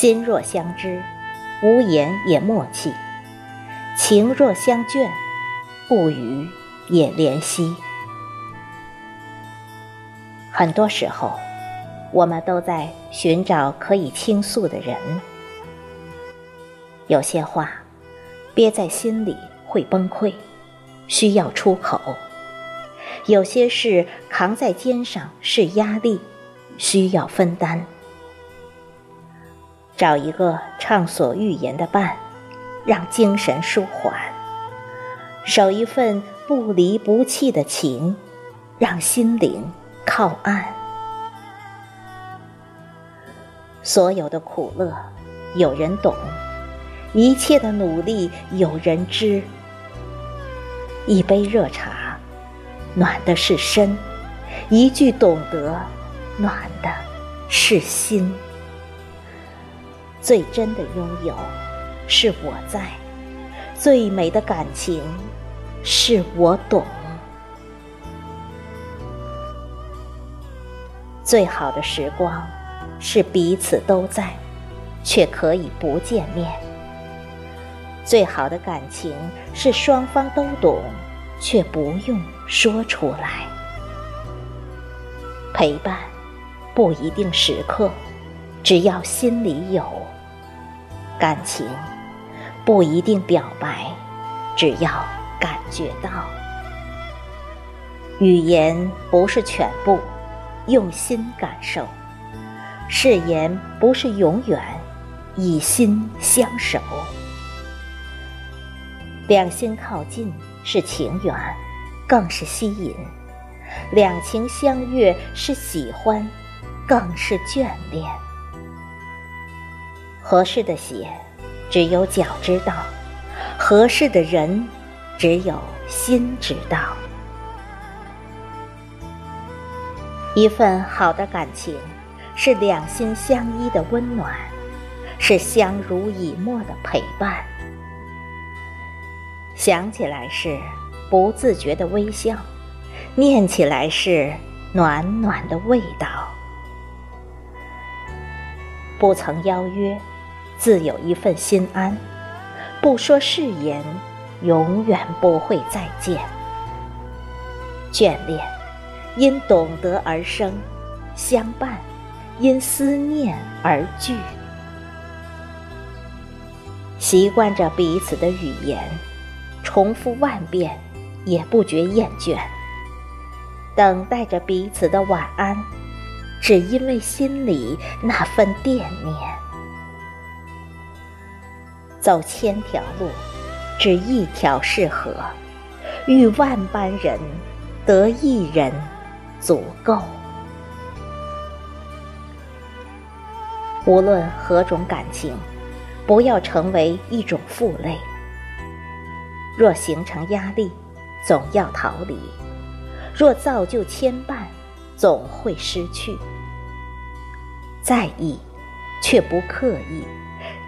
心若相知，无言也默契；情若相眷，不语也怜惜。很多时候，我们都在寻找可以倾诉的人。有些话憋在心里会崩溃，需要出口；有些事扛在肩上是压力，需要分担。找一个畅所欲言的伴，让精神舒缓；守一份不离不弃的情，让心灵靠岸。所有的苦乐，有人懂。一切的努力有人知，一杯热茶，暖的是身；一句懂得，暖的是心。最真的拥有，是我在；最美的感情，是我懂；最好的时光，是彼此都在，却可以不见面。最好的感情是双方都懂，却不用说出来。陪伴不一定时刻，只要心里有；感情不一定表白，只要感觉到。语言不是全部，用心感受；誓言不是永远，以心相守。两心靠近是情缘，更是吸引；两情相悦是喜欢，更是眷恋。合适的鞋，只有脚知道；合适的人，只有心知道。一份好的感情，是两心相依的温暖，是相濡以沫的陪伴。想起来是不自觉的微笑，念起来是暖暖的味道。不曾邀约，自有一份心安；不说誓言，永远不会再见。眷恋因懂得而生，相伴因思念而聚。习惯着彼此的语言。重复万遍，也不觉厌倦。等待着彼此的晚安，只因为心里那份惦念。走千条路，只一条适合；遇万般人，得一人足够。无论何种感情，不要成为一种负累。若形成压力，总要逃离；若造就牵绊，总会失去。在意，却不刻意；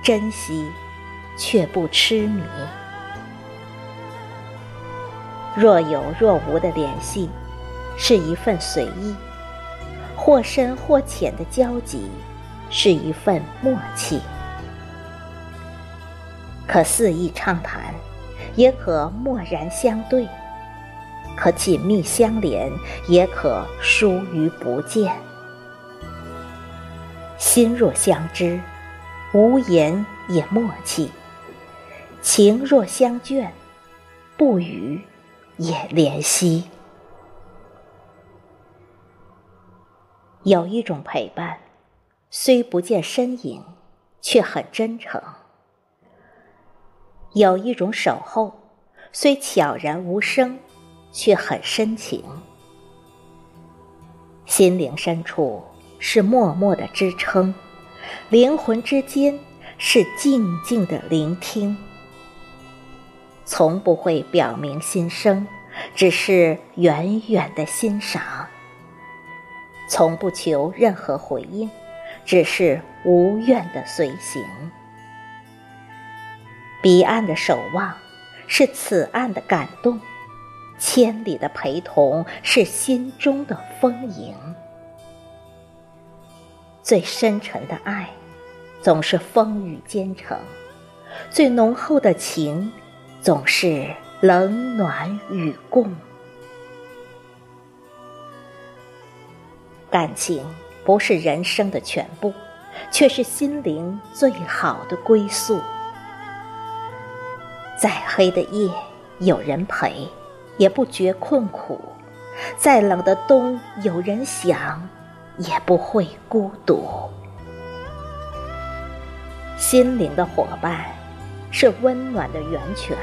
珍惜，却不痴迷。若有若无的联系，是一份随意；或深或浅的交集，是一份默契。可肆意畅谈。也可默然相对，可紧密相连，也可疏于不见。心若相知，无言也默契；情若相眷，不语也怜惜。有一种陪伴，虽不见身影，却很真诚。有一种守候，虽悄然无声，却很深情。心灵深处是默默的支撑，灵魂之间是静静的聆听。从不会表明心声，只是远远的欣赏。从不求任何回应，只是无怨的随行。彼岸的守望，是此岸的感动；千里的陪同，是心中的丰盈。最深沉的爱，总是风雨兼程，最浓厚的情，总是冷暖与共。感情不是人生的全部，却是心灵最好的归宿。再黑的夜，有人陪，也不觉困苦；再冷的冬，有人想，也不会孤独。心灵的伙伴，是温暖的源泉；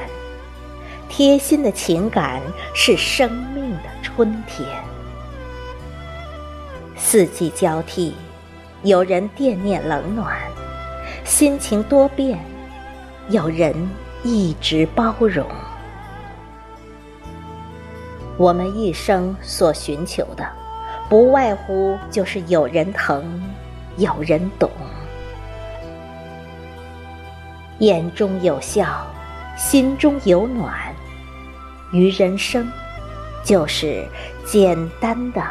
贴心的情感，是生命的春天。四季交替，有人惦念冷暖；心情多变，有人一直包容。我们一生所寻求的，不外乎就是有人疼，有人懂。眼中有笑，心中有暖，于人生，就是简单的。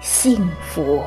幸福。